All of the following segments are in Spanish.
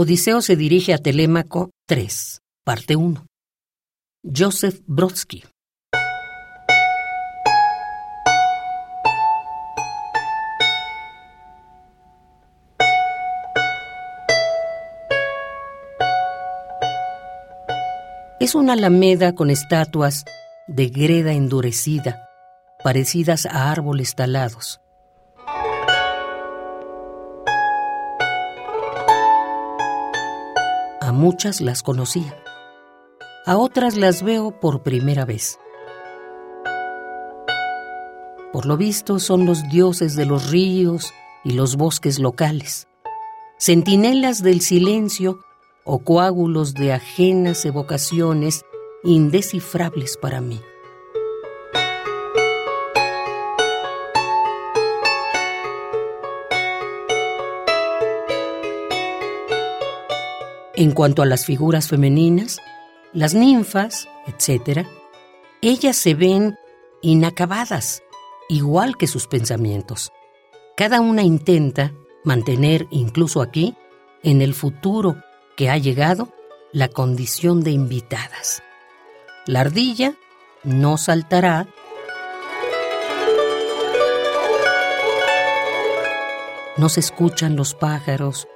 Odiseo se dirige a Telémaco 3, parte 1. Joseph Brodsky. Es una alameda con estatuas de greda endurecida, parecidas a árboles talados. A muchas las conocía, a otras las veo por primera vez. Por lo visto son los dioses de los ríos y los bosques locales, centinelas del silencio o coágulos de ajenas evocaciones indescifrables para mí. En cuanto a las figuras femeninas, las ninfas, etc., ellas se ven inacabadas, igual que sus pensamientos. Cada una intenta mantener incluso aquí, en el futuro que ha llegado, la condición de invitadas. La ardilla no saltará no se escuchan los pájaros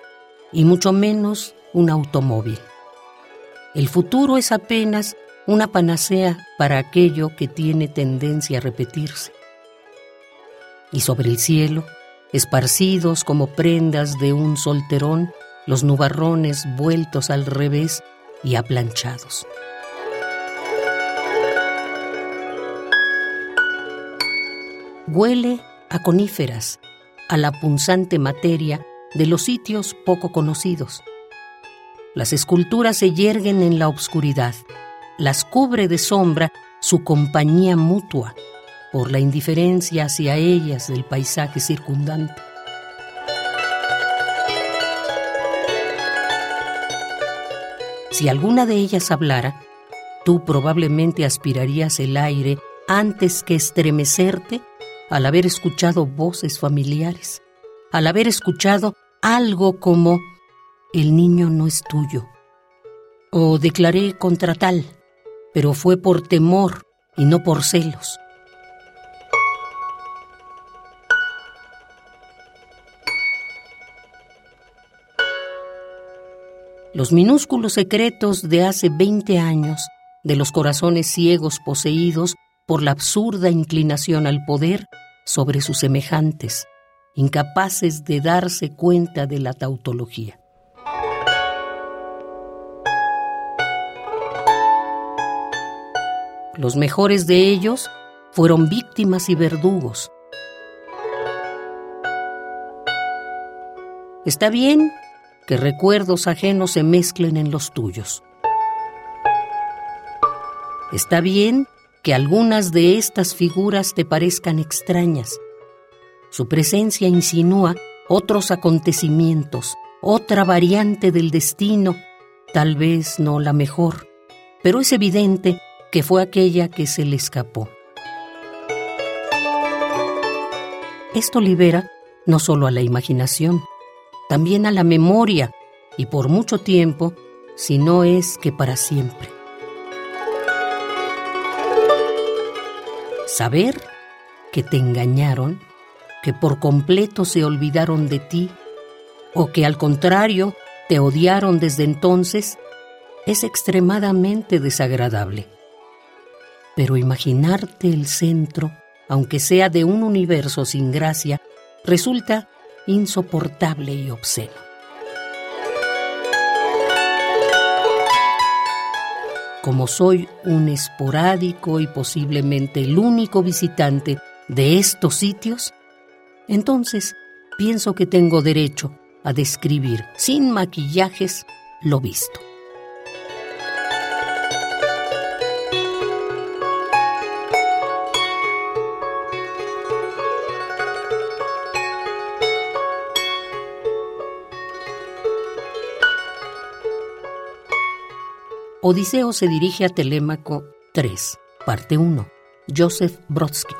y mucho menos un automóvil. El futuro es apenas una panacea para aquello que tiene tendencia a repetirse. Y sobre el cielo, esparcidos como prendas de un solterón, los nubarrones vueltos al revés y aplanchados. Huele a coníferas, a la punzante materia de los sitios poco conocidos las esculturas se yerguen en la obscuridad, las cubre de sombra su compañía mutua por la indiferencia hacia ellas del paisaje circundante. Si alguna de ellas hablara, tú probablemente aspirarías el aire antes que estremecerte al haber escuchado voces familiares, al haber escuchado algo como el niño no es tuyo. O declaré contra tal, pero fue por temor y no por celos. Los minúsculos secretos de hace 20 años, de los corazones ciegos poseídos por la absurda inclinación al poder sobre sus semejantes, incapaces de darse cuenta de la tautología. Los mejores de ellos fueron víctimas y verdugos. Está bien que recuerdos ajenos se mezclen en los tuyos. Está bien que algunas de estas figuras te parezcan extrañas. Su presencia insinúa otros acontecimientos, otra variante del destino, tal vez no la mejor, pero es evidente que fue aquella que se le escapó. Esto libera no solo a la imaginación, también a la memoria y por mucho tiempo, si no es que para siempre. Saber que te engañaron, que por completo se olvidaron de ti, o que al contrario te odiaron desde entonces, es extremadamente desagradable pero imaginarte el centro, aunque sea de un universo sin gracia, resulta insoportable y obsceno. Como soy un esporádico y posiblemente el único visitante de estos sitios, entonces pienso que tengo derecho a describir sin maquillajes lo visto. Odiseo se dirige a Telémaco 3, parte 1. Joseph Brodsky.